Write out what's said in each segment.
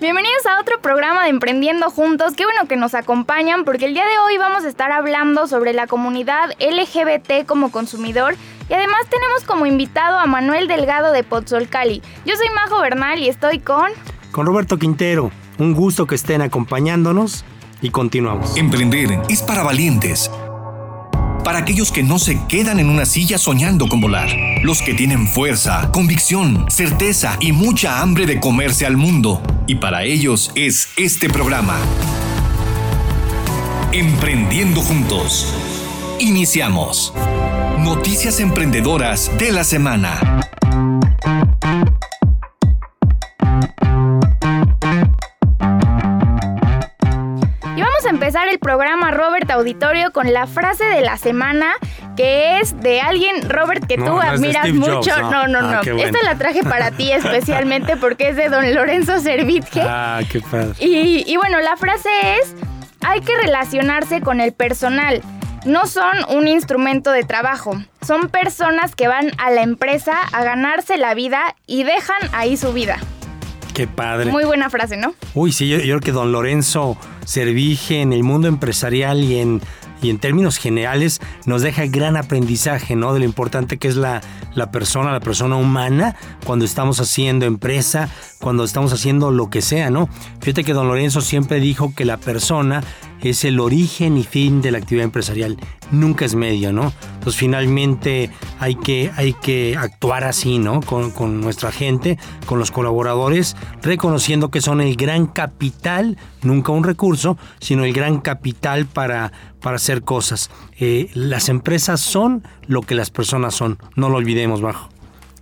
Bienvenidos a otro programa de Emprendiendo Juntos. Qué bueno que nos acompañan porque el día de hoy vamos a estar hablando sobre la comunidad LGBT como consumidor y además tenemos como invitado a Manuel Delgado de Pozzolcali. Yo soy Majo Bernal y estoy con... Con Roberto Quintero. Un gusto que estén acompañándonos y continuamos. Emprender es para valientes para aquellos que no se quedan en una silla soñando con volar, los que tienen fuerza, convicción, certeza y mucha hambre de comerse al mundo. Y para ellos es este programa. Emprendiendo juntos. Iniciamos. Noticias emprendedoras de la semana. Empezar el programa Robert Auditorio con la frase de la semana que es de alguien, Robert, que tú admiras mucho. no, no, no. Ah, Esta la traje para ti especialmente porque es de don Lorenzo Servitje. Ah, qué padre. Y, y bueno, la frase es, hay que relacionarse con el personal. No son un instrumento de trabajo, son personas que van a la empresa a ganarse la vida y dejan ahí su vida. Qué padre. Muy buena frase, ¿no? Uy, sí, yo, creo que don Lorenzo Servige en el mundo empresarial y en, y en términos generales nos deja gran aprendizaje, ¿no? De lo importante que es la, la persona, la persona humana, cuando estamos haciendo empresa, cuando estamos haciendo lo que sea, ¿no? Fíjate que don Lorenzo siempre dijo que la persona es el origen y fin de la actividad empresarial, nunca es medio, ¿no? Pues finalmente hay que, hay que actuar así, ¿no? Con, con, nuestra gente, con los colaboradores, reconociendo que son el gran capital, nunca un recurso, sino el gran capital para, para hacer cosas. Eh, las empresas son lo que las personas son, no lo olvidemos, bajo.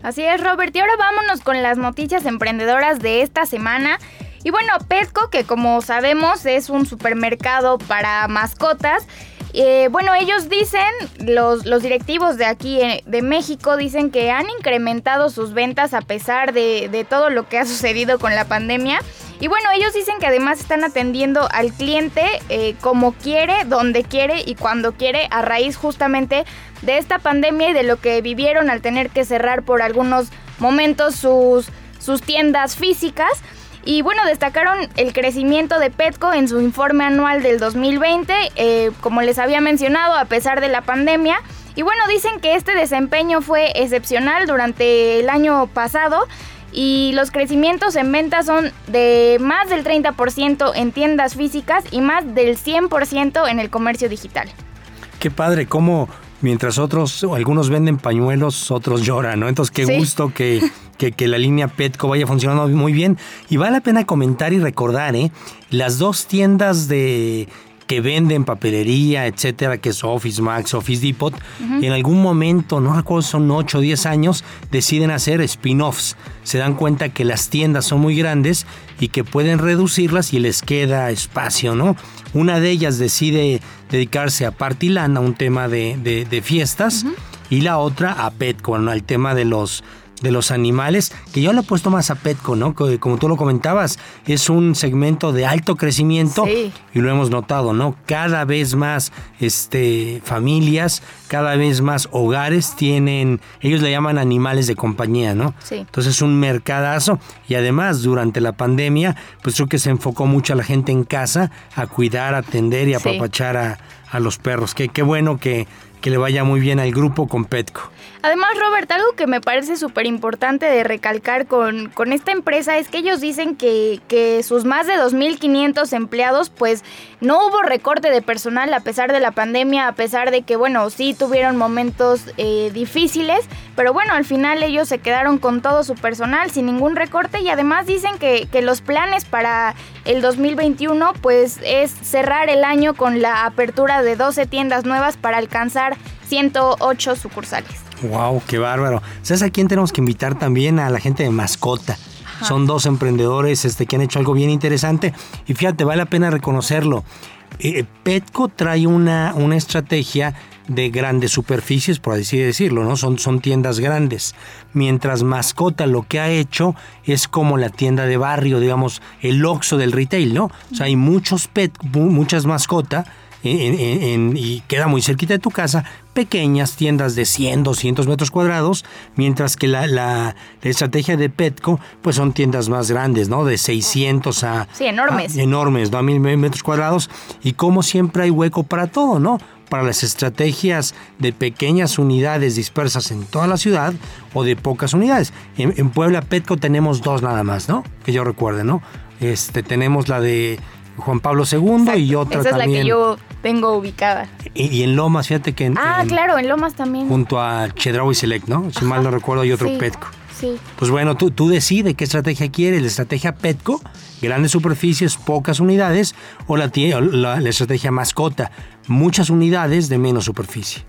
Así es, Robert. Y ahora vámonos con las noticias emprendedoras de esta semana. Y bueno, Petco, que como sabemos es un supermercado para mascotas, eh, bueno, ellos dicen, los, los directivos de aquí eh, de México dicen que han incrementado sus ventas a pesar de, todo lo que ha sucedido con la pandemia. Y bueno, ellos dicen que además están atendiendo al cliente eh, como quiere, donde quiere y cuando quiere, a raíz justamente de esta pandemia y de lo que vivieron al tener que cerrar por algunos momentos sus, sus tiendas físicas. Y bueno, destacaron el crecimiento de Petco en su informe anual del 2020, eh, como les había mencionado, a pesar de la pandemia. Y bueno, dicen que este desempeño fue excepcional durante el año pasado y los crecimientos en ventas son de más del 30% en tiendas físicas y más del 100% en el comercio digital. Qué padre, cómo mientras otros, algunos venden pañuelos, otros lloran, ¿no? Entonces, qué gusto que, que, la línea Petco vaya funcionando muy bien. Y vale la pena comentar y recordar, ¿eh? Las dos tiendas de que venden papelería, etcétera, que es Office Max, Office Depot, en algún momento, no recuerdo, son 8 o 10 años, deciden hacer spin-offs. Se dan cuenta que las tiendas son muy grandes y que pueden reducirlas y les queda espacio, ¿no? Una de ellas decide dedicarse a Partiland, a un tema de, fiestas, y la otra a Petco, al tema de los de los animales, que yo le he puesto más a Petco, ¿no? Como tú lo comentabas, es un segmento de alto crecimiento y lo hemos notado, ¿no? Cada vez más este, familias, cada vez más hogares tienen, ellos le llaman animales de compañía, ¿no? Sí. Entonces es un mercadazo y además durante la pandemia, pues creo que se enfocó mucho a la gente en casa a cuidar, atender y apapachar a, a los perros. Qué, qué bueno que, que le vaya muy bien al grupo con Petco. Además, Robert, algo que me parece súper importante de recalcar con, con, esta empresa es que ellos dicen que, que sus más de 2.500 empleados, pues no hubo recorte de personal a pesar de la pandemia, a pesar de que, bueno, sí tuvieron momentos eh, difíciles, pero bueno, al final ellos se quedaron con todo su personal sin ningún recorte y además dicen que, que los planes para el 2021, pues es cerrar el año con la apertura de 12 tiendas nuevas para alcanzar 108 sucursales. ¡Wow! ¡Qué bárbaro! ¿Sabes a quién tenemos que invitar también? A la gente de mascota. Son dos emprendedores este, que han hecho algo bien interesante. Y fíjate, vale la pena reconocerlo. Eh, Petco trae una, una estrategia de grandes superficies, por así decirlo, ¿no? Son, son tiendas grandes. Mientras Mascota lo que ha hecho es como la tienda de barrio, digamos, el oxo del retail, ¿no? O sea, hay muchos pet, muchas mascotas y queda muy cerquita de tu casa, pequeñas tiendas de 100, 200 metros cuadrados, mientras que la, la, estrategia de Petco, pues son tiendas más grandes, ¿no? De 600 a... Sí, enormes. enormes, ¿no? A mil metros cuadrados. Y como siempre hay hueco para todo, ¿no? Para las estrategias de pequeñas unidades dispersas en toda la ciudad o de pocas unidades. En, Puebla, Petco tenemos dos nada más, ¿no? Que yo recuerde, ¿no? Este, tenemos la de Juan Pablo II y otra Esa es la que yo tengo ubicada. Y, en Lomas, fíjate que... En, ah, claro, en Lomas también. Junto a Chedraui Select, ¿no? Si mal no recuerdo, hay otro Petco. Sí. Pues bueno, tú, tú decides qué estrategia quieres, la estrategia Petco, grandes superficies, pocas unidades, o la, la, la estrategia mascota, muchas unidades de menos superficie.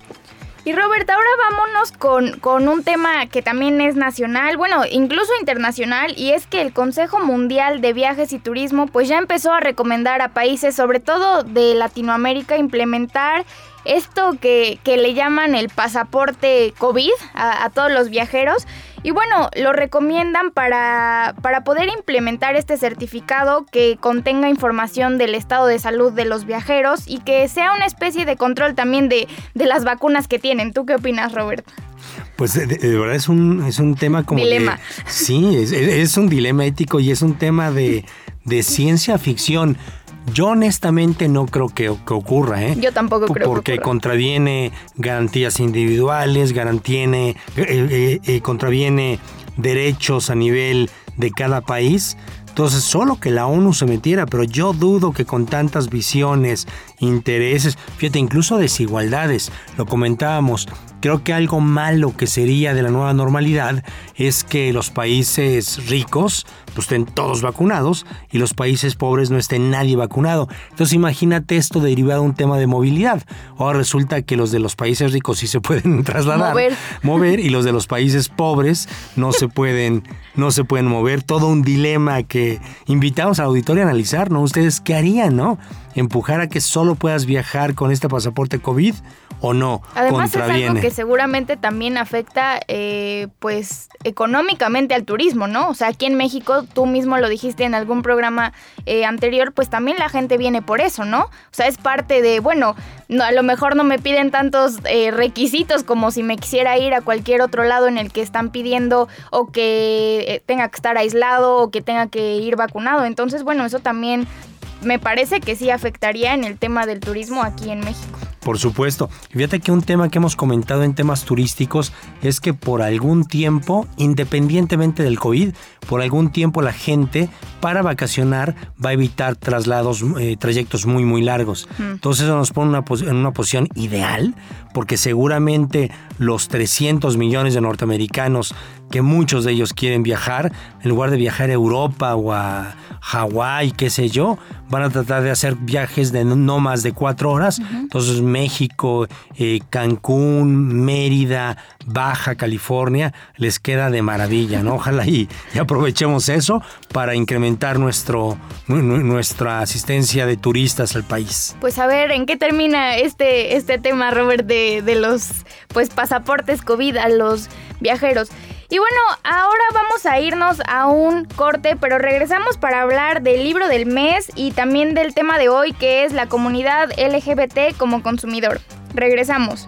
Y Robert, ahora vámonos con, con, un tema que también es nacional, bueno, incluso internacional, y es que el Consejo Mundial de Viajes y Turismo pues ya empezó a recomendar a países, sobre todo de Latinoamérica, implementar esto que, que le llaman el pasaporte COVID a, a todos los viajeros. Y bueno, lo recomiendan para, para poder implementar este certificado que contenga información del estado de salud de los viajeros y que sea una especie de control también de, las vacunas que tienen. ¿Tú qué opinas, Robert? Pues de, verdad es un, es un tema como... Dilema. sí, es, un dilema ético y es un tema de, de ciencia ficción. Yo honestamente no creo que, ocurra, ¿eh? Yo tampoco creo Porque que ocurra. contraviene garantías individuales, garantiene, eh, eh, eh, contraviene derechos a nivel de cada país. Entonces, solo que la ONU se metiera, pero yo dudo que con tantas visiones, intereses, fíjate, incluso desigualdades, lo comentábamos, Creo que algo malo que sería de la nueva normalidad es que los países ricos pues, estén todos vacunados y los países pobres no estén nadie vacunado. Entonces imagínate esto derivado de un tema de movilidad. Ahora resulta que los de los países ricos sí se pueden trasladar, mover, mover y los de los países pobres no se pueden, no se pueden mover. Todo un dilema que invitamos al auditorio a analizar, ¿no? Ustedes qué harían, ¿no? Empujar a que solo puedas viajar con este pasaporte COVID o no. Además es algo que seguramente también afecta eh, pues económicamente al turismo, ¿no? O sea, aquí en México, tú mismo lo dijiste en algún programa eh, anterior, pues también la gente viene por eso, ¿no? O sea, es parte de, bueno, no, a lo mejor no me piden tantos eh, requisitos como si me quisiera ir a cualquier otro lado en el que están pidiendo o que tenga que estar aislado o que tenga que ir vacunado. Entonces, bueno, eso también me parece que sí afectaría en el tema del turismo aquí en México. Por supuesto. Fíjate que un tema que hemos comentado en temas turísticos es que por algún tiempo, independientemente del COVID, por algún tiempo la gente para vacacionar va a evitar traslados, eh, trayectos muy, muy largos. Entonces eso nos pone una, en una posición ideal porque seguramente los 300 millones de norteamericanos que muchos de ellos quieren viajar, en lugar de viajar a Europa o a Hawái, qué sé yo, van a tratar de hacer viajes de no más de cuatro horas. Entonces México, eh, Cancún, Mérida, Baja California, les queda de maravilla, ¿no? Ojalá y, aprovechemos eso para incrementar nuestro, nuestra asistencia de turistas al país. Pues a ver, ¿en qué termina este, este tema, Robert, de, de los pues pasaportes COVID a los viajeros? Y bueno, ahora vamos a irnos a un corte, pero regresamos para hablar del libro del mes y también del tema de hoy que es la comunidad LGBT como consumidor. Regresamos.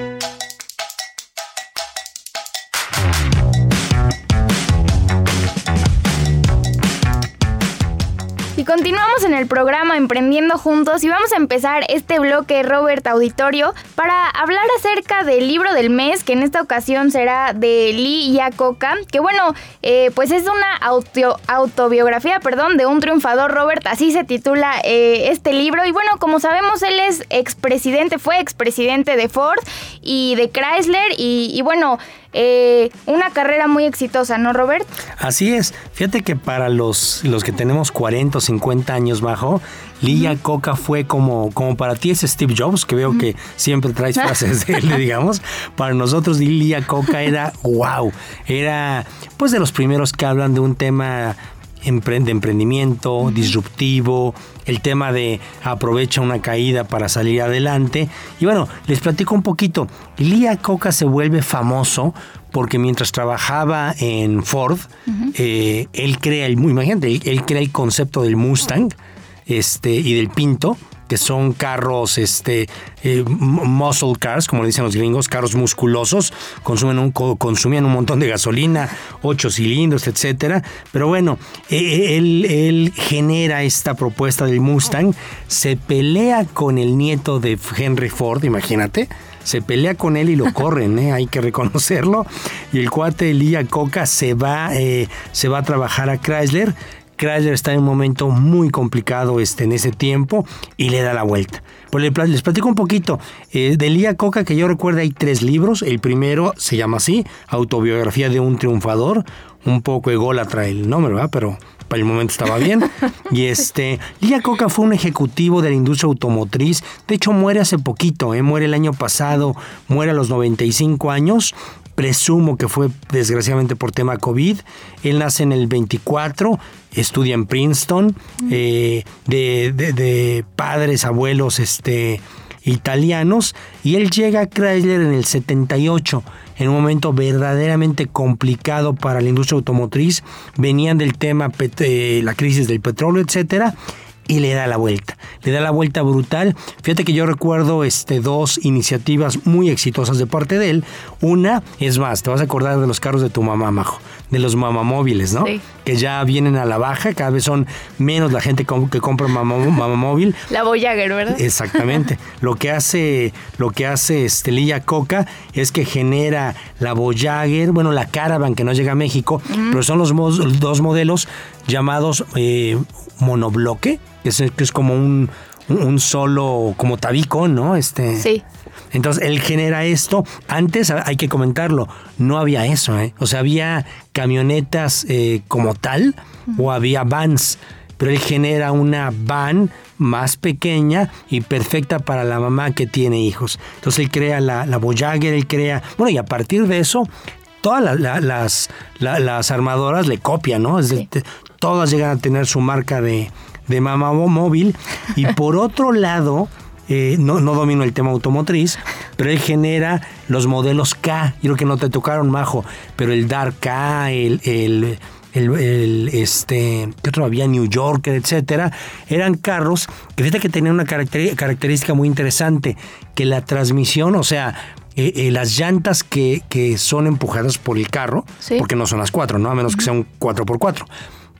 Continuamos en el programa Emprendiendo Juntos y vamos a empezar este bloque Robert Auditorio para hablar acerca del libro del mes, que en esta ocasión será de Lee Iacocca, que bueno, eh, pues es una autobiografía, perdón, de un triunfador, Robert, así se titula eh, este libro. Y bueno, como sabemos, él es expresidente, fue expresidente de Ford y de Chrysler y, y bueno, eh, una carrera muy exitosa, ¿no, Robert? Así es. Fíjate que para los, los que tenemos 40 o 50 años bajo, Lía Coca fue como, como para ti es Steve Jobs, que veo que siempre traes frases de él, digamos. Para nosotros Lía Coca era wow. Era pues de los primeros que hablan de un tema de emprendimiento, disruptivo, el tema de aprovecha una caída para salir adelante. Y bueno, les platico un poquito. Lía Coca se vuelve famoso porque mientras trabajaba en Ford, eh, él crea el, imagínate, él crea el concepto del Mustang este, y del Pinto que son carros, este, eh, muscle cars, como le dicen los gringos, carros musculosos, consumen un, consumían un montón de gasolina, ocho cilindros, etcétera. Pero bueno, e, e, él, genera esta propuesta del Mustang, se pelea con el nieto de Henry Ford, imagínate se pelea con él y lo corren, ¿eh? hay que reconocerlo. Y el cuate Elia Coca se va, eh, se va a trabajar a Chrysler Chrysler está en un momento muy complicado este, en ese tiempo y le da la vuelta. Pues les platico un poquito. Eh, de Lía Coca, que yo recuerdo, hay tres libros. El primero se llama así, Autobiografía de un Triunfador. Un poco ególatra el nombre, ¿verdad? Pero para el momento estaba bien. Y este, Lía Coca fue un ejecutivo de la industria automotriz. De hecho, muere hace poquito, ¿eh? muere el año pasado, muere a los 95 años presumo que fue desgraciadamente por tema COVID. Él nace en el 24, estudia en Princeton, eh, de, padres, abuelos este, italianos, y él llega a Chrysler en el 78, en un momento verdaderamente complicado para la industria automotriz. Venían del tema, eh, la crisis del petróleo, etcétera y le da la vuelta. Le da la vuelta brutal. Fíjate que yo recuerdo este, dos iniciativas muy exitosas de parte de él. Una, es más, te vas a acordar de los carros de tu mamá, Majo, de los mamamóviles, ¿no? Que ya vienen a la baja, cada vez son menos la gente que compra mamamóvil. La Voyager, ¿verdad? Exactamente. lo que hace, lo que hace Estelilla Coca es que genera la Voyager, bueno, la Caravan que no llega a México, pero son los dos modelos llamados eh, monobloque que es, como un, solo, como tabico, ¿no? Este, sí. Entonces él genera esto. Antes hay que comentarlo, no había eso, ¿eh? O sea, había camionetas eh, como tal o había vans, pero él genera una van más pequeña y perfecta para la mamá que tiene hijos. Entonces él crea la, la Voyager, él crea, bueno, y a partir de eso todas las, las, armadoras le copian, ¿no? todas llegan a tener su marca de, de mamá móvil. Y por otro lado, eh, no, no, domino el tema automotriz, pero él genera los modelos K. Yo creo que no te tocaron, Majo, pero el Dark K, el, el, el, este, ¿qué otro había? New Yorker, etcétera. Eran carros que fíjate que tenían una característica muy interesante, que la transmisión, o sea, eh, eh, las llantas que, que, son empujadas por el carro, porque no son las cuatro, ¿no? A menos que sea un 4x4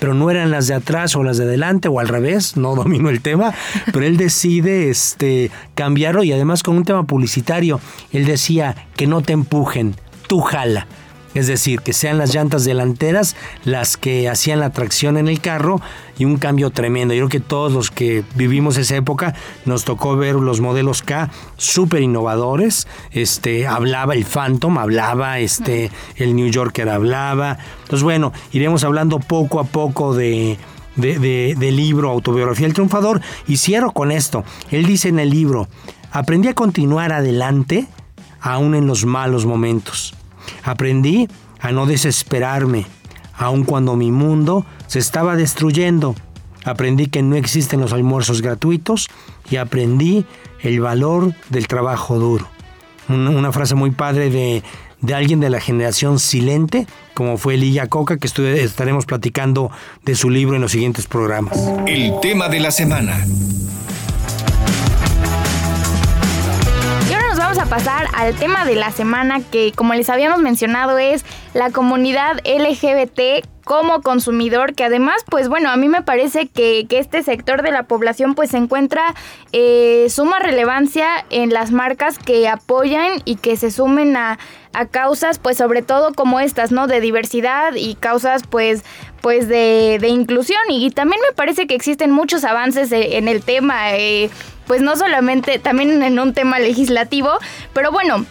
pero no eran las de atrás o las de adelante o al revés, no domino el tema, pero él decide este, cambiarlo y además con un tema publicitario, él decía que no te empujen, tú jala. Es decir, que sean las llantas delanteras las que hacían la tracción en el carro y un cambio tremendo. Yo creo que todos los que vivimos esa época nos tocó ver los modelos K súper innovadores. Este, hablaba el Phantom, hablaba este, el New Yorker, hablaba. Entonces, bueno, iremos hablando poco a poco de, del libro Autobiografía del Triunfador y cierro con esto. Él dice en el libro, aprendí a continuar adelante aún en los malos momentos. Aprendí a no desesperarme, aun cuando mi mundo se estaba destruyendo. Aprendí que no existen los almuerzos gratuitos y aprendí el valor del trabajo duro. Una, frase muy padre de, de, alguien de la generación silente, como fue Lilla Coca, que estaremos platicando de su libro en los siguientes programas. El tema de la semana. Pasar al tema de la semana que, como les habíamos mencionado, es la comunidad LGBT como consumidor, que además, pues bueno, a mí me parece que, este sector de la población pues encuentra eh, suma relevancia en las marcas que apoyan y que se sumen a, causas, pues sobre todo como estas, ¿no? De diversidad y causas pues pues de, inclusión y, también me parece que existen muchos avances eh, en el tema. Eh, pues no solamente, también en un tema legislativo, pero bueno,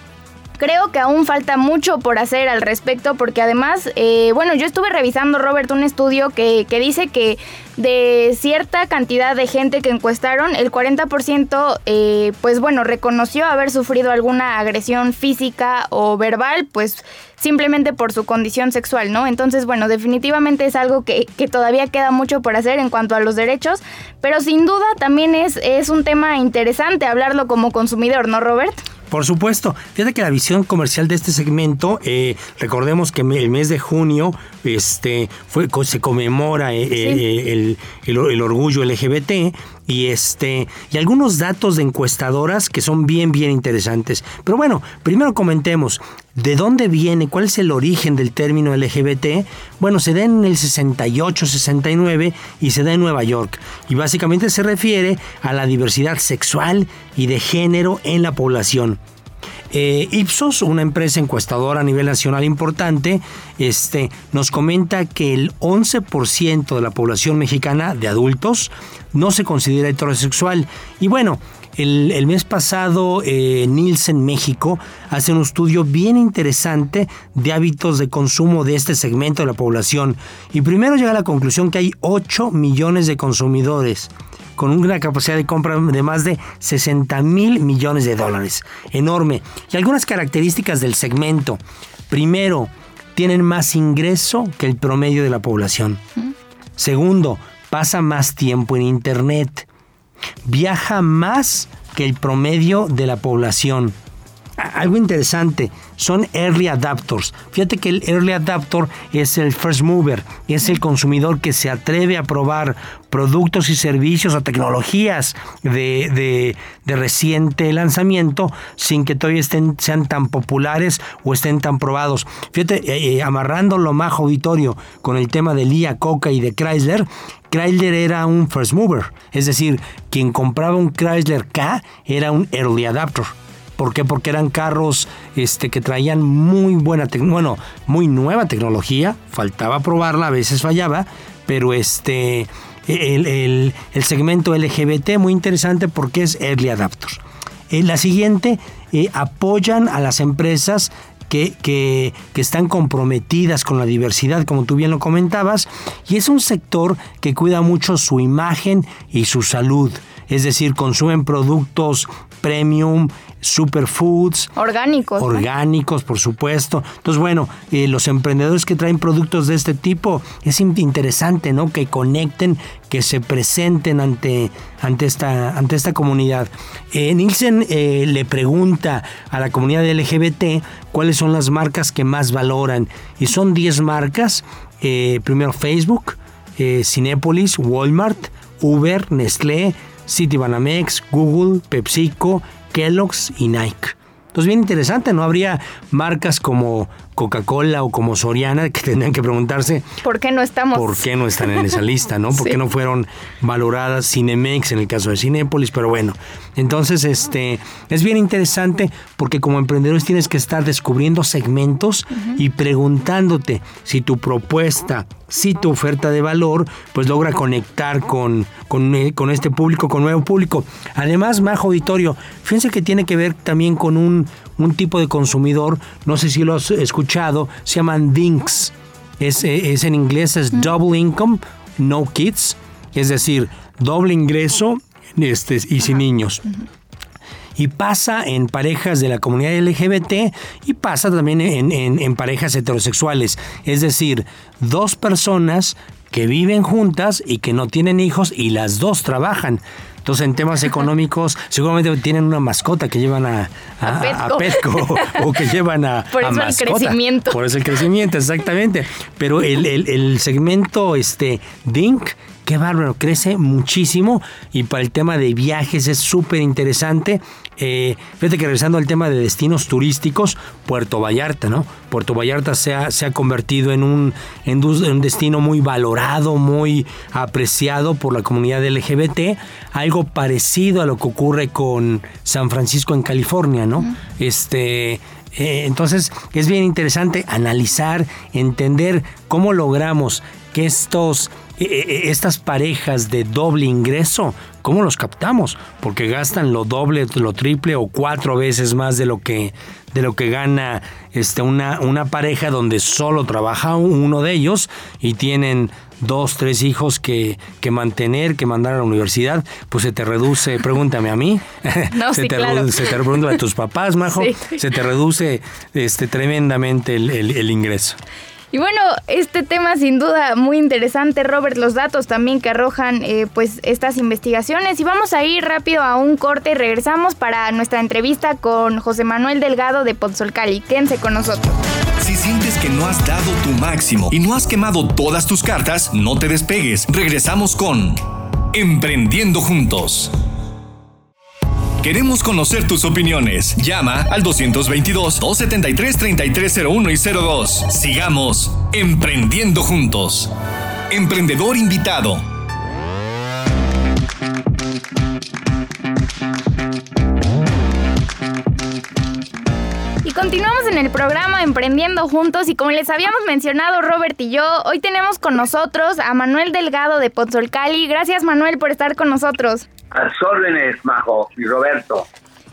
Creo que aún falta mucho por hacer al respecto porque además, eh, bueno, yo estuve revisando, Robert, un estudio que, que dice que de cierta cantidad de gente que encuestaron, el 40% eh, pues bueno, reconoció haber sufrido alguna agresión física o verbal, pues simplemente por su condición sexual, ¿no? Entonces, bueno, definitivamente es algo que, que, todavía queda mucho por hacer en cuanto a los derechos, pero sin duda también es, es un tema interesante hablarlo como consumidor, ¿no, Robert? Por supuesto. Fíjate que la visión comercial de este segmento, eh, recordemos que el mes de junio este, fue, se conmemora eh, eh, el, el, orgullo LGBT y, este, y algunos datos de encuestadoras que son bien, bien interesantes. Pero bueno, primero comentemos. ¿De dónde viene? ¿Cuál es el origen del término LGBT? Bueno, se da en el 68-69 y se da en Nueva York. Y básicamente se refiere a la diversidad sexual y de género en la población. Eh, Ipsos, una empresa encuestadora a nivel nacional importante, este, nos comenta que el 11% de la población mexicana de adultos no se considera heterosexual. Y bueno, el, mes pasado eh, Nielsen México hace un estudio bien interesante de hábitos de consumo de este segmento de la población. Y primero llega a la conclusión que hay 8 millones de consumidores con una capacidad de compra de más de 60 mil millones de dólares. Enorme. Y algunas características del segmento. Primero, tienen más ingreso que el promedio de la población. Segundo, pasa más tiempo en Internet. Viaja más que el promedio de la población algo interesante, son early adapters. Fíjate que el early adapter es el first mover, es el consumidor que se atreve a probar productos y servicios o tecnologías de, reciente lanzamiento sin que todavía estén, sean tan populares o estén tan probados. Fíjate, eh, eh, amarrando lo más auditorio con el tema de Lia Coca y de Chrysler, Chrysler era un first mover, es decir, quien compraba un Chrysler K era un early adapter. ¿Por qué? Porque eran carros este, que traían muy buena, bueno, muy nueva tecnología, faltaba probarla, a veces fallaba, pero este, el, segmento LGBT muy interesante porque es early adapters. Eh, la siguiente, eh, apoyan a las empresas que, que, que, están comprometidas con la diversidad, como tú bien lo comentabas, y es un sector que cuida mucho su imagen y su salud. Es decir, consumen productos premium, superfoods. Orgánicos. Orgánicos, por supuesto. Entonces, bueno, eh, los emprendedores que traen productos de este tipo, es interesante, ¿no? Que conecten, que se presenten ante, ante, esta, ante esta comunidad. Eh, Nielsen eh, le pregunta a la comunidad LGBT cuáles son las marcas que más valoran. Y son 10 marcas. primero Facebook, Cinépolis, Walmart, Uber, Nestlé, Citibanamex, Google, PepsiCo, Kellogg's y Nike. Entonces, bien interesante, ¿no? Habría marcas como Coca-Cola o como Soriana que tendrían que preguntarse ¿por qué no estamos? ¿Por qué no están en esa lista, no? ¿Por qué no fueron valoradas Cinemex en el caso de Cinépolis? Pero bueno, entonces este es bien interesante porque como emprendedores tienes que estar descubriendo segmentos y preguntándote si tu propuesta, si tu oferta de valor, pues logra conectar con, con, eh, con este público, con nuevo público. Además, Majo Auditorio, fíjense que tiene que ver también con un, un tipo de consumidor, no sé si lo has escuchado, se llaman DINKs. Es, eh, es en inglés, es Double Income, No Kids, es decir, doble ingreso este, y sin niños y pasa en parejas de la comunidad LGBT y pasa también en, en, parejas heterosexuales. Es decir, dos personas que viven juntas y que no tienen hijos y las dos trabajan. Entonces, en temas económicos, seguramente tienen una mascota que llevan a, a, Petco. o que llevan a. Por eso el crecimiento. Por eso el crecimiento, exactamente. Pero el, el, el segmento este, DINK qué bárbaro, crece muchísimo y para el tema de viajes es súper interesante. Eh, fíjate que regresando al tema de destinos turísticos, Puerto Vallarta, ¿no? Puerto Vallarta se ha, se ha convertido en un, en un destino muy valorado, muy apreciado por la comunidad LGBT, algo parecido a lo que ocurre con San Francisco en California, ¿no? Este. Eh, entonces es bien interesante analizar, entender cómo logramos que estos estas parejas de doble ingreso, ¿cómo los captamos? Porque gastan lo doble, lo triple o cuatro veces más de lo que, de lo que gana este, una, una pareja donde solo trabaja uno de ellos y tienen dos, tres hijos que, que mantener, que mandar a la universidad, pues se te reduce, pregúntame a mí, no, se, sí, te claro. reduce, se te reduce a tus papás, Majo, Sí. se te reduce este, tremendamente el, el- el ingreso. Y bueno, este tema sin duda muy interesante, Robert, los datos también que arrojan eh, pues estas investigaciones. Y vamos a ir rápido a un corte y regresamos para nuestra entrevista con José Manuel Delgado de Pozzolcali. Quédense con nosotros. Si sientes que no has dado tu máximo y no has quemado todas tus cartas, no te despegues. Regresamos con Emprendiendo Juntos. Queremos conocer tus opiniones. Llama al 222-273-3301 y 02. Sigamos Emprendiendo Juntos. Emprendedor invitado. Y continuamos en el programa Emprendiendo Juntos y como les habíamos mencionado Robert y yo, hoy tenemos con nosotros a Manuel Delgado de Pozzolcali. Gracias Manuel por estar con nosotros. A sus órdenes, Majo y Roberto.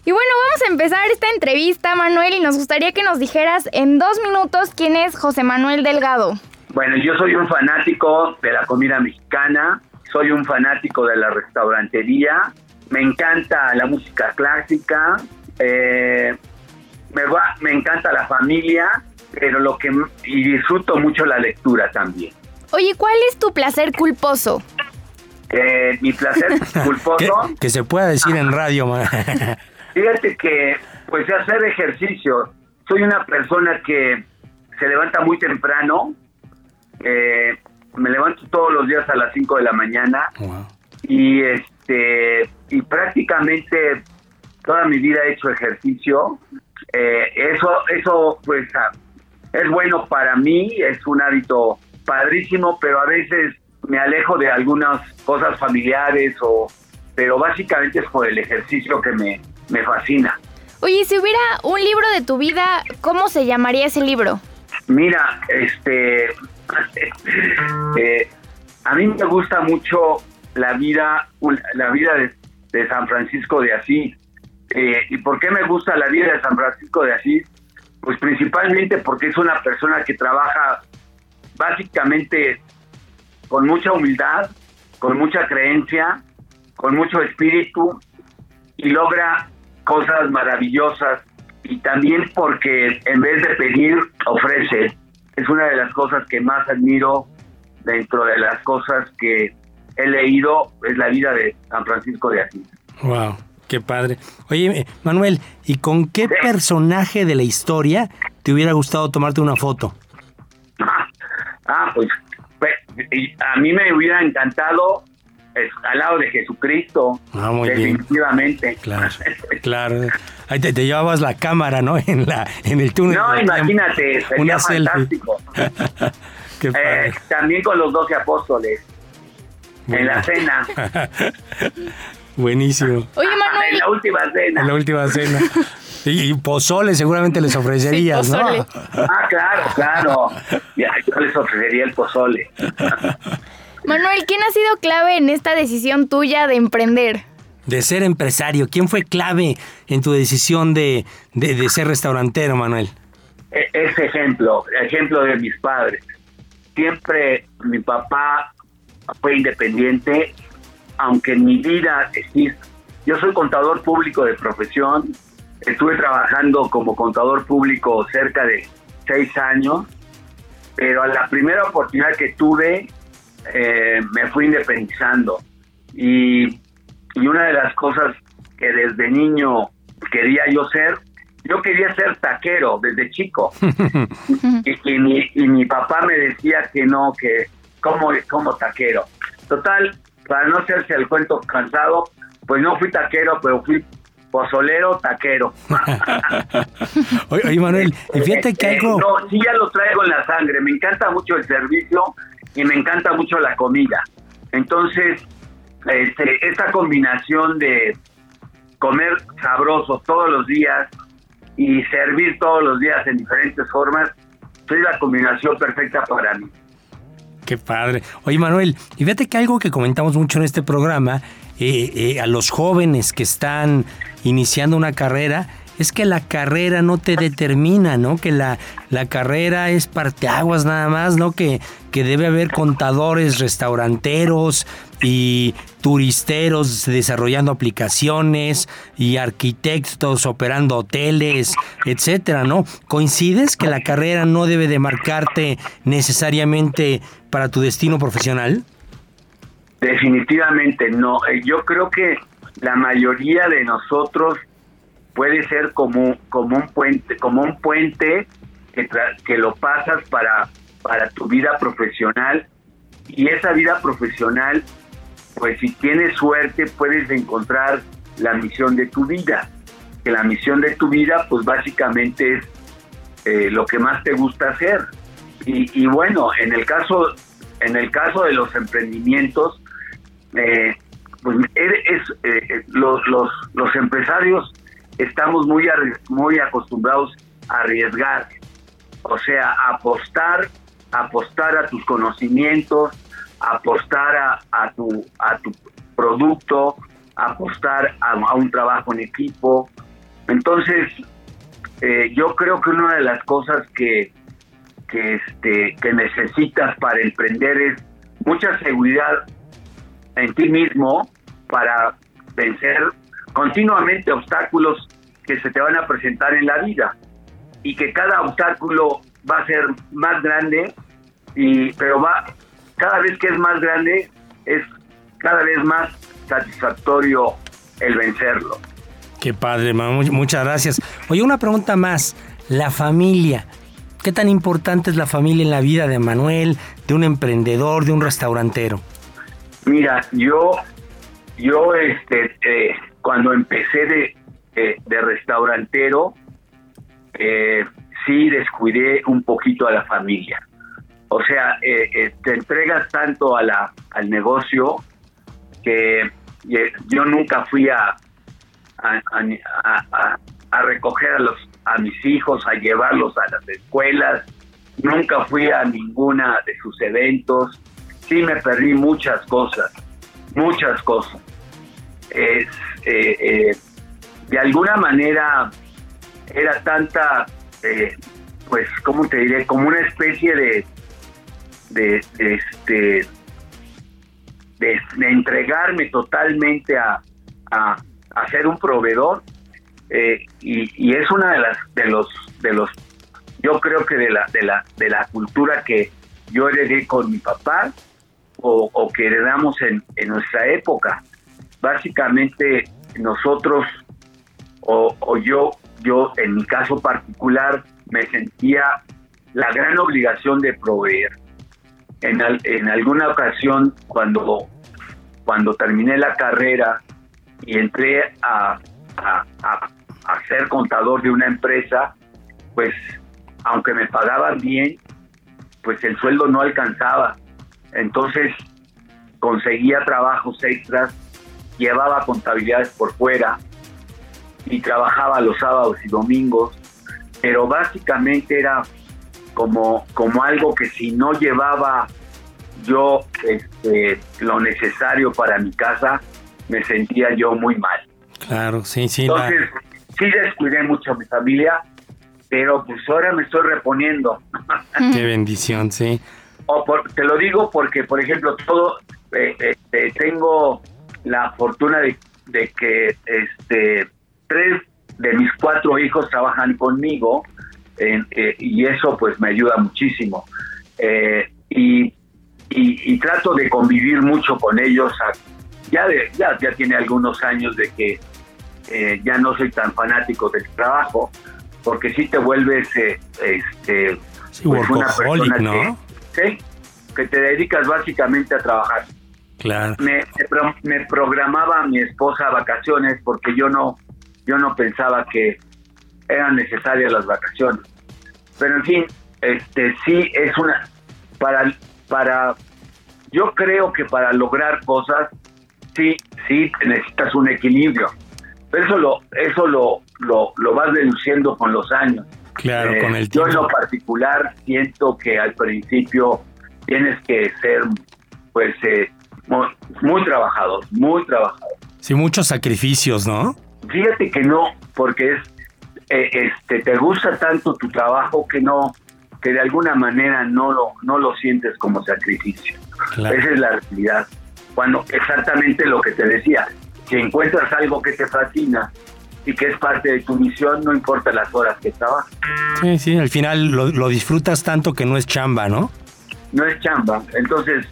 Y bueno, vamos a empezar esta entrevista Manuel y nos gustaría que nos dijeras en dos minutos quién es José Manuel Delgado. Bueno, yo soy un fanático de la comida mexicana, soy un fanático de la restaurantería, me encanta la música clásica, eh, me, va- me encanta la familia, pero lo que y disfruto mucho la lectura también. Oye, ¿cuál es tu placer culposo? Eh, mi placer culposo, que se pueda decir en radio, fíjate que pues hacer ejercicio, soy una persona que se levanta muy temprano, eh, me levanto todos los días a las 5 de la mañana, Wow. y este y prácticamente toda mi vida he hecho ejercicio. Eh, eso eso pues ah, es bueno para mí es un hábito padrísimo pero a veces me alejo de algunas cosas familiares o pero básicamente es por el ejercicio que me me fascina Oye, si hubiera un libro de tu vida, ¿cómo se llamaría ese libro? Mira, este, eh, a mí me gusta mucho la vida, la vida de, de San Francisco de Asís. Eh, ¿Y por qué me gusta la vida de San Francisco de Asís? Pues principalmente porque es una persona que trabaja básicamente con mucha humildad, con mucha creencia, con mucho espíritu y logra cosas maravillosas y también porque en vez de pedir ofrece es una de las cosas que más admiro dentro de las cosas que he leído es la vida de San Francisco de Asís Wow, qué padre. Oye, eh, Manuel, ¿y con qué personaje de la historia te hubiera gustado tomarte una foto? ah pues pues, y a mí me hubiera encantado es, al lado de Jesucristo Ah, muy bien. definitivamente Claro, claro. Ahí te, te llevabas la cámara, ¿no? En la, en el túnel. no imagínate sería Una fantástico Qué Eh, también con los doce apóstoles en la cena Buenísimo. Oye, en Manuel, la última cena En la última cena. Y, y pozole seguramente les ofrecerías, Sí, pozole. ¿no? Ah, claro, claro. Ya, yo les ofrecería el pozole. Manuel, ¿quién ha sido clave en esta decisión tuya de emprender? De ser empresario. ¿Quién fue clave en tu decisión de, de, de ser restaurantero, Manuel? E- Ese ejemplo, ejemplo de mis padres. Siempre mi papá fue independiente, aunque en mi vida existe. Yo soy contador público de profesión. Estuve trabajando como contador público cerca de seis años, pero a la primera oportunidad que tuve eh, me fui independizando. Y, y una de las cosas que desde niño quería yo ser, yo quería ser taquero desde chico. y, y mi, y mi papá me decía que no, que como, como taquero. Total, para no hacerse el cuento cansado, pues no fui taquero, pero fui pozolero taquero. Oye, Manuel, y fíjate que Eh, algo... no, sí ya lo traigo en la sangre. Me encanta mucho el servicio y me encanta mucho la comida. Entonces, este, esta combinación de comer sabroso todos los días y servir todos los días en diferentes formas, es la combinación perfecta para mí. Qué padre. Oye, Manuel, y fíjate que algo que comentamos mucho en este programa, eh, eh, a los jóvenes que están iniciando una carrera, es que la carrera no te determina, ¿no? Que la, la carrera es parteaguas nada más, ¿no? Que, que debe haber contadores, restauranteros y turisteros desarrollando aplicaciones y arquitectos operando hoteles, etcétera, ¿no? ¿Coincides que la carrera no debe de marcarte necesariamente para tu destino profesional? Definitivamente no. Eh, yo creo que la mayoría de nosotros puede ser como, como un puente, como un puente que, que lo pasas para, para tu vida profesional y esa vida profesional, pues si tienes suerte puedes encontrar la misión de tu vida, que la misión de tu vida pues básicamente es eh, lo que más te gusta hacer. Y, y, bueno, en el caso, en el caso de los emprendimientos, eh, pues es, eh, los, empresarios estamos muy, muy acostumbrados a arriesgar, o sea, apostar, apostar a tus conocimientos, apostar a, tu, a tu producto, apostar a, un trabajo en equipo. Entonces, eh, yo creo que una de las cosas que, que, este, que necesitas para emprender es mucha seguridad en ti mismo para vencer continuamente obstáculos que se te van a presentar en la vida y que cada obstáculo va a ser más grande y pero va cada vez que es más grande es cada vez más satisfactorio el vencerlo. Qué padre, muchas gracias. Oye, una pregunta más, la familia. ¿Qué tan importante es la familia en la vida de Manuel, de un emprendedor, de un restaurantero? Mira, yo yo este eh, cuando empecé de, restaurantero, eh, sí descuidé un poquito a la familia. O sea, eh, te entregas tanto a la, al negocio que yo nunca fui a, a, a, recoger a, los, a mis hijos, a llevarlos a las escuelas, nunca fui a ninguna de sus eventos, sí me perdí muchas cosas, muchas cosas eh, eh, de alguna manera era tanta, eh, pues, ¿cómo te diré? Como una especie de, de, este, de, entregarme totalmente a, a, ser un proveedor y, y, es una de las de los de los yo creo que de la de la de la cultura que yo heredé con mi papá o, que heredamos en, en nuestra época básicamente nosotros o, yo, yo en mi caso particular, me sentía la gran obligación de proveer. En, en alguna ocasión, cuando, cuando terminé la carrera y entré a, a, a, ser contador de una empresa, pues aunque me pagaban bien, pues el sueldo no alcanzaba. Entonces conseguía trabajos extras llevaba contabilidades por fuera y trabajaba los sábados y domingos, pero básicamente era como, como algo que si no llevaba yo este, lo necesario para mi casa, me sentía yo muy mal. Claro, sí, sí. Entonces, sí descuidé mucho a mi familia, pero pues ahora me estoy reponiendo. Qué bendición, sí. O te lo digo porque, por ejemplo, todo, eh, este, tengo la fortuna de, que este tres de mis cuatro hijos trabajan conmigo eh, y eso pues me ayuda muchísimo. Eh, y, y, trato de convivir mucho con ellos. Ya, de, ya, ya tiene algunos años de que eh, ya no soy tan fanático del trabajo, porque si te vuelves este, pues una persona que, que te dedicas básicamente a trabajar. Claro. Me, me, programaba mi esposa vacaciones porque yo no, yo no pensaba que eran necesarias las vacaciones. Pero en fin, este sí es una para para yo creo que para lograr cosas sí sí necesitas un equilibrio. Pero eso lo eso lo lo, lo vas deduciendo con los años. Claro, con el tiempo. Yo en lo particular siento que al principio tienes que ser, pues, eh, muy, trabajador, muy trabajador. Sí, muchos sacrificios, ¿no? Fíjate que no, porque es, eh, este, te gusta tanto tu trabajo que no, que de alguna manera no lo, no lo sientes como sacrificio. Esa es la realidad. Cuando exactamente lo que te decía, si encuentras algo que te fascina y que es parte de tu misión, no importa las horas que trabajas. Sí, sí, al final lo, lo disfrutas tanto que no es chamba, ¿no? No es chamba. Entonces,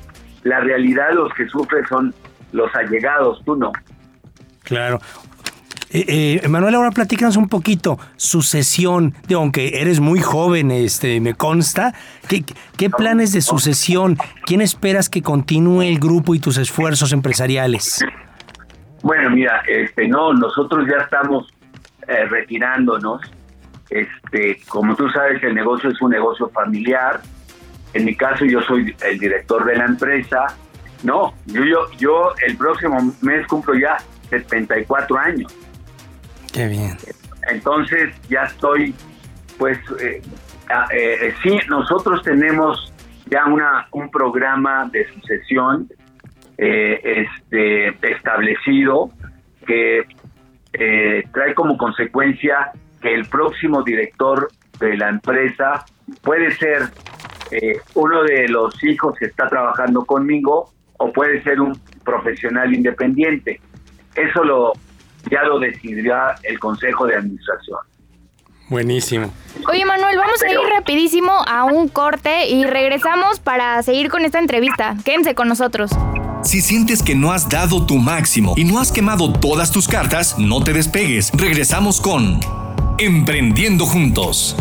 la realidad los que sufren son los allegados, tú no. Claro. Eh, eh, Manuel, ahora platícanos un poquito, sucesión, de, aunque eres muy joven, este, me consta, ¿qué, ¿qué planes de sucesión? ¿Quién esperas que continúe el grupo y tus esfuerzos empresariales? Bueno, mira, este, no, nosotros ya estamos eh, retirándonos. Este, como tú sabes, el negocio es un negocio familiar. En mi caso, yo soy el director de la empresa. No, yo, yo, yo el próximo mes cumplo ya 74 años. Qué bien. Entonces ya estoy, pues, eh, eh, sí, nosotros tenemos ya una un programa de sucesión eh, este, establecido que trae como consecuencia que el próximo director de la empresa puede ser uno de los hijos que está trabajando conmigo o puede ser un profesional independiente. Eso lo, ya lo decidirá el Consejo de Administración. Buenísimo. Oye Manuel, vamos a ir rapidísimo a un corte y regresamos para seguir con esta entrevista. Quédense con nosotros. Si sientes que no has dado tu máximo y no has quemado todas tus cartas, no te despegues. Regresamos con Emprendiendo Juntos.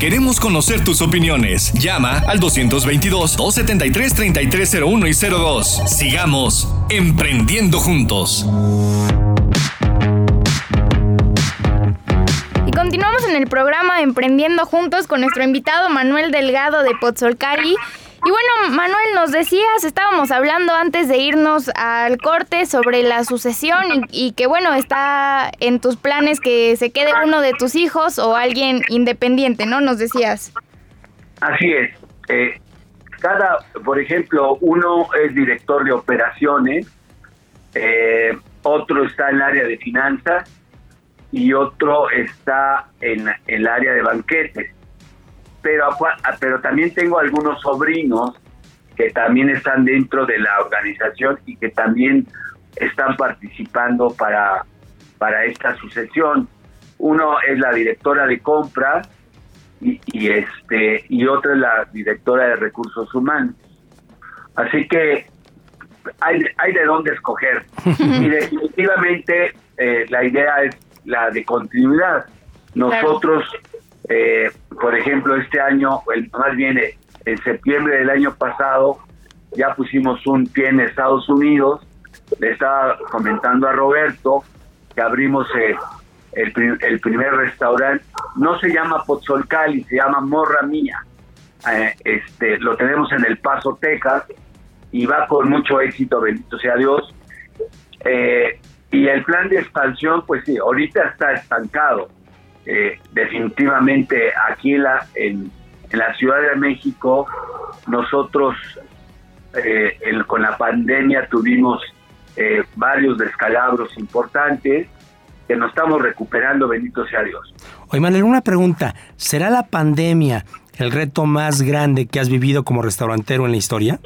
Queremos conocer tus opiniones. Llama al 222-273-3301 y 02. Sigamos emprendiendo juntos. En el programa Emprendiendo Juntos con nuestro invitado Manuel Delgado de Pozzolcali. Y bueno, Manuel, nos decías, estábamos hablando antes de irnos al corte sobre la sucesión y, que bueno, está en tus planes que se quede uno de tus hijos o alguien independiente, ¿no? Nos decías. Así es. Eh, cada, por ejemplo, uno es director de operaciones, eh, otro está en el área de finanzas y otro está en el área de banquetes pero, ah, pero también tengo algunos sobrinos que también están dentro de la organización y que también están participando para, para esta sucesión. Uno es la directora de compras y, este y otra es la directora de recursos humanos. Así que hay, hay de dónde escoger. y definitivamente eh, la idea es la de continuidad. Nosotros eh, por ejemplo, este año, el, más bien eh, en septiembre del año pasado, ya pusimos un pie en Estados Unidos. Le estaba comentando a Roberto que abrimos eh, el, el, primer restaurante. No se llama Pozzolcali, se llama Morra Mía. este, lo tenemos en El Paso, Texas, y va con mucho éxito, bendito sea Dios. Y el plan de expansión, pues sí, ahorita está estancado eh, definitivamente aquí en la, en, la Ciudad de México nosotros eh, con la pandemia tuvimos eh, varios descalabros importantes que nos estamos recuperando, bendito sea Dios. Oye, Manuel, una pregunta. ¿Será la pandemia el reto más grande que has vivido como restaurantero en la historia?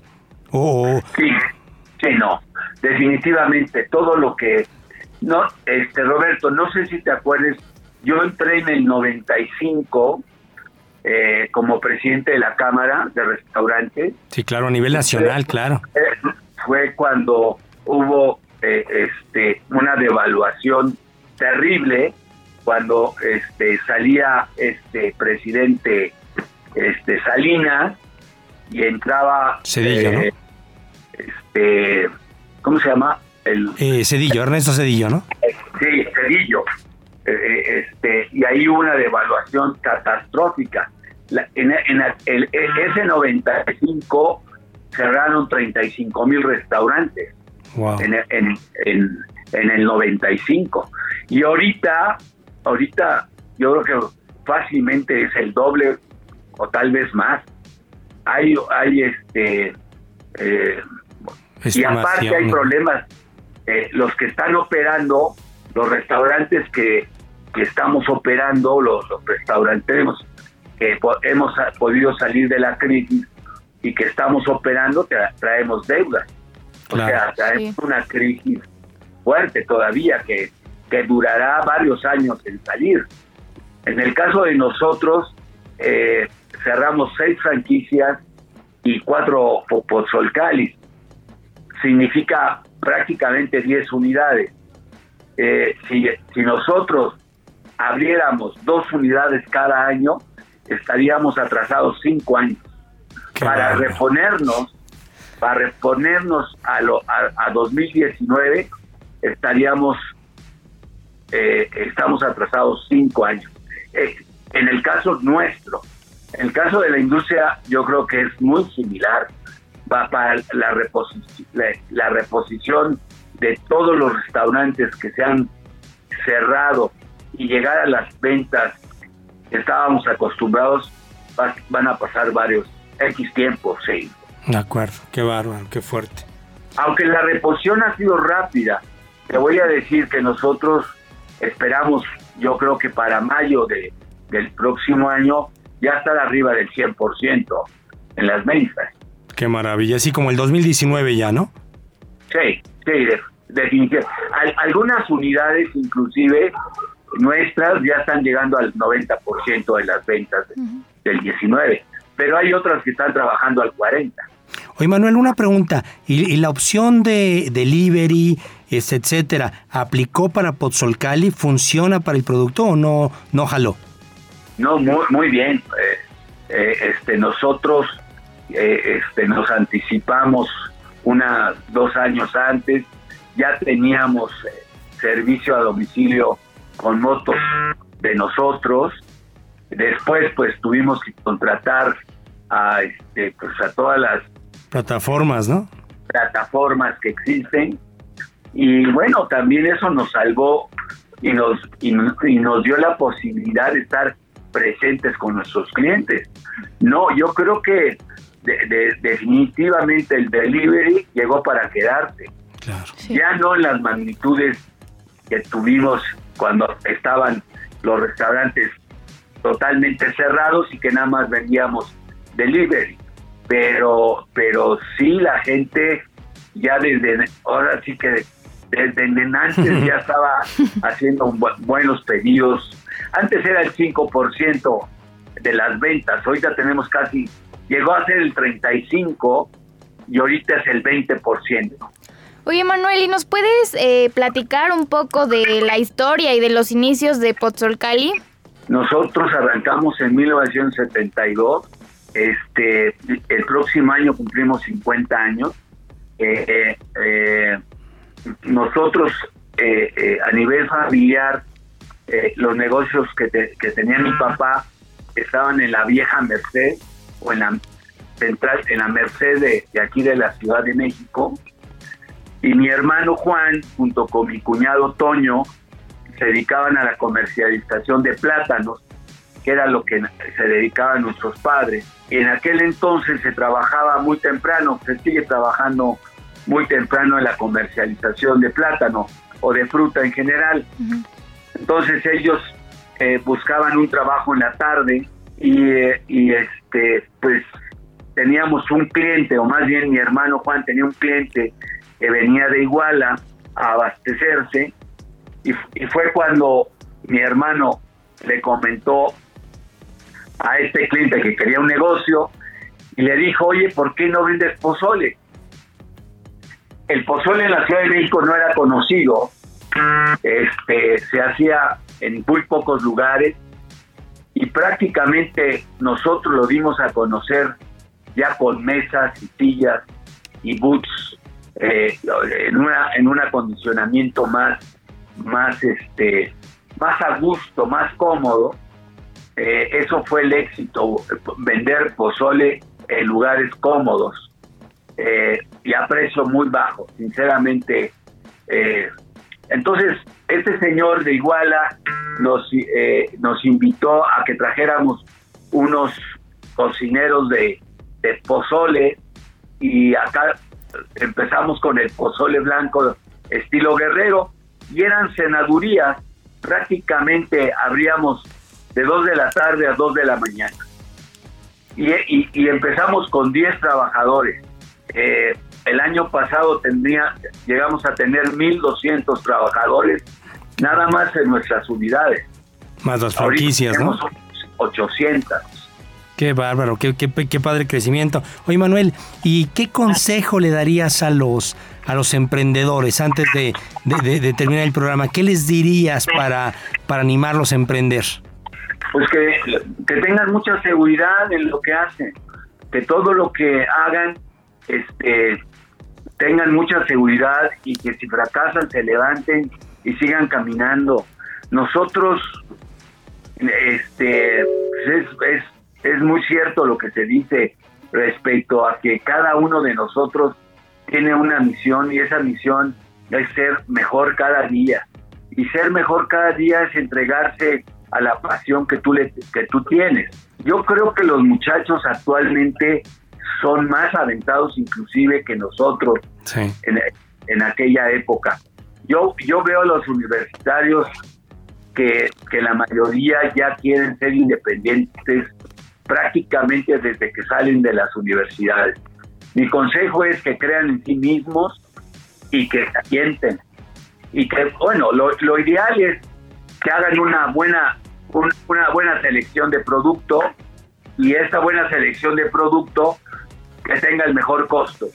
¿O... Sí, sí, no. Definitivamente, todo lo que... No, este Roberto, no sé si te acuerdas yo entré en el 95 eh, como presidente de la Cámara de Restaurantes. Sí, claro, a nivel nacional, claro. Eh, fue cuando hubo eh, este una devaluación terrible cuando este salía este presidente este Salinas y entraba Cedillo, ¿no? este ¿cómo se llama? El Cedillo, Ernesto Cedillo, ¿no? Sí, Cedillo. Eh, eh, este, y hay una devaluación catastrófica. en, el, ese 95 cerraron 35 mil restaurantes en, en, en, el 95. Y ahorita, ahorita yo creo que fácilmente es el doble o tal vez más. hay, hay este, eh, y aparte hay problemas. Eh, los que están operando, los restaurantes que, que estamos operando, los, restaurantes que hemos podido salir de la crisis y que estamos operando, traemos deudas. O sea, traemos una crisis fuerte todavía que, que durará varios años en salir. En el caso de nosotros, eh, cerramos seis franquicias y cuatro Pozzolcalis. Significa prácticamente 10 unidades. Eh, si, si nosotros abriéramos dos unidades cada año, estaríamos atrasados cinco años. para reponernos, para reponernos a, lo, a, 2019, estaríamos, eh, estamos atrasados cinco años. Eh, en el caso nuestro, en el caso de la industria, yo creo que es muy similar. Va para la, reposición, la, reposición de todos los restaurantes que se han cerrado y llegar a las ventas que estábamos acostumbrados, van a pasar varios X tiempos, sí. De acuerdo, qué bárbaro, qué fuerte. Aunque la reposición ha sido rápida, te voy a decir que nosotros esperamos, yo creo que para mayo de, del próximo año, ya estar arriba del 100% en las ventas. Qué maravilla, así como el 2019 ya, ¿no? Sí, sí, definitivamente. algunas unidades inclusive nuestras ya están llegando al 90% de las ventas del 19, pero hay otras que están trabajando al 40%. Oye, Manuel, una pregunta. ¿Y, la opción de delivery, etcétera, aplicó para Pozzolcali? ¿Funciona para el producto o no, no jaló? No, muy, muy bien. Eh, eh, este, nosotros eh, este, nos anticipamos una, dos años antes, ya teníamos servicio a domicilio con motos de nosotros. Después, pues tuvimos que contratar a, este, pues, a todas las plataformas, ¿no? Plataformas que existen. Y bueno, también eso nos salvó y nos, y nos dio la posibilidad de estar presentes con nuestros clientes. No, yo creo que definitivamente el delivery llegó para quedarse. Ya no en las magnitudes que tuvimos cuando estaban los restaurantes totalmente cerrados y que nada más vendíamos delivery. Pero, pero sí la gente ya desde, ahora sí que desde antes ya estaba haciendo buenos pedidos antes era el 5% de las ventas, ahorita tenemos casi, llegó a ser el 35% y ahorita es el 20%. Oye Manuel, ¿y nos puedes eh, platicar un poco de la historia y de los inicios de Pozzolcali? Nosotros arrancamos en 1972, este, el próximo año cumplimos 50 años. Eh, eh, nosotros a nivel familiar los negocios que, que tenía mi papá estaban en la vieja Merced o en la central, en la Merced de, aquí de la Ciudad de México. Y mi hermano Juan, junto con mi cuñado Toño, se dedicaban a la comercialización de plátanos, que era lo que se dedicaban nuestros padres. Y en aquel entonces se trabajaba muy temprano, se sigue trabajando muy temprano en la comercialización de plátano o de fruta en general. Entonces ellos eh, buscaban un trabajo en la tarde y, este pues teníamos un cliente, o más bien mi hermano Juan tenía un cliente que venía de Iguala a abastecerse y, fue cuando mi hermano le comentó a este cliente que quería un negocio y le dijo, oye, ¿por qué no vendes pozole? El pozole en la Ciudad de México no era conocido este, se hacía en muy pocos lugares y prácticamente nosotros lo dimos a conocer ya con mesas y sillas y boots eh, en una en un acondicionamiento más más este más a gusto más cómodo. Eh, eso fue el éxito vender pozole en lugares cómodos eh, y a precio muy bajo. Sinceramente entonces, este señor de Iguala nos, eh, nos invitó a que trajéramos unos cocineros de, de pozole y acá empezamos con el pozole blanco estilo guerrero y eran cenadurías, prácticamente abríamos de 2 de la tarde a 2 de la mañana. Y, empezamos con 10 trabajadores. Eh, el año pasado tenía, llegamos a tener 1.200 trabajadores, nada más en nuestras unidades. Más las franquicias, ¿no? 800. Qué bárbaro, qué, qué, padre crecimiento. Oye, Manuel, ¿y qué consejo le darías a los, a los emprendedores antes de, terminar el programa? ¿Qué les dirías para, para animarlos a emprender? Pues que, que tengan mucha seguridad en lo que hacen, que todo lo que hagan este, tengan mucha seguridad y que si fracasan se levanten y sigan caminando. Nosotros, este, es, es es muy cierto lo que se dice respecto a que cada uno de nosotros tiene una misión y esa misión es ser mejor cada día. Y ser mejor cada día es entregarse a la pasión que tú, le, que tú tienes. Yo creo que los muchachos actualmente son más aventados inclusive que nosotros en, en, aquella época. Yo, yo veo a los universitarios que, que la mayoría ya quieren ser independientes prácticamente desde que salen de las universidades. Mi consejo es que crean en sí mismos y que se asienten. Y que, bueno, lo, ideal es que hagan una buena, una buena selección de producto y esta buena selección de producto que tenga el mejor costo.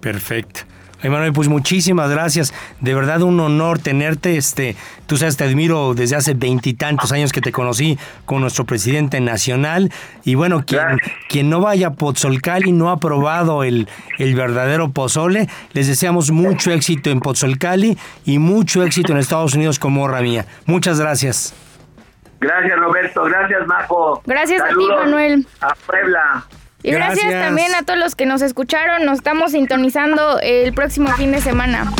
Perfecto. Emanuel, pues muchísimas gracias. De verdad un honor tenerte. Este, tú sabes, te admiro desde hace veintitantos años que te conocí con nuestro presidente nacional. Y bueno, quien, quien no vaya a Pozzolcali no ha probado el, el verdadero pozole. Les deseamos mucho éxito en Pozzolcali y mucho éxito en Estados Unidos con Morra Mía. Muchas gracias. Gracias, Roberto. Gracias, Majo. Gracias a ti, Manuel. A Puebla. Y gracias. también a todos los que nos escucharon. Nos estamos sintonizando el próximo fin de semana.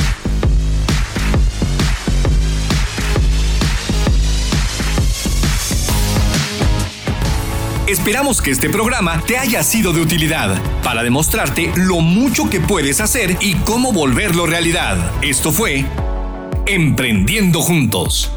Esperamos que este programa te haya sido de utilidad para demostrarte lo mucho que puedes hacer y cómo volverlo realidad. Esto fue Emprendiendo Juntos.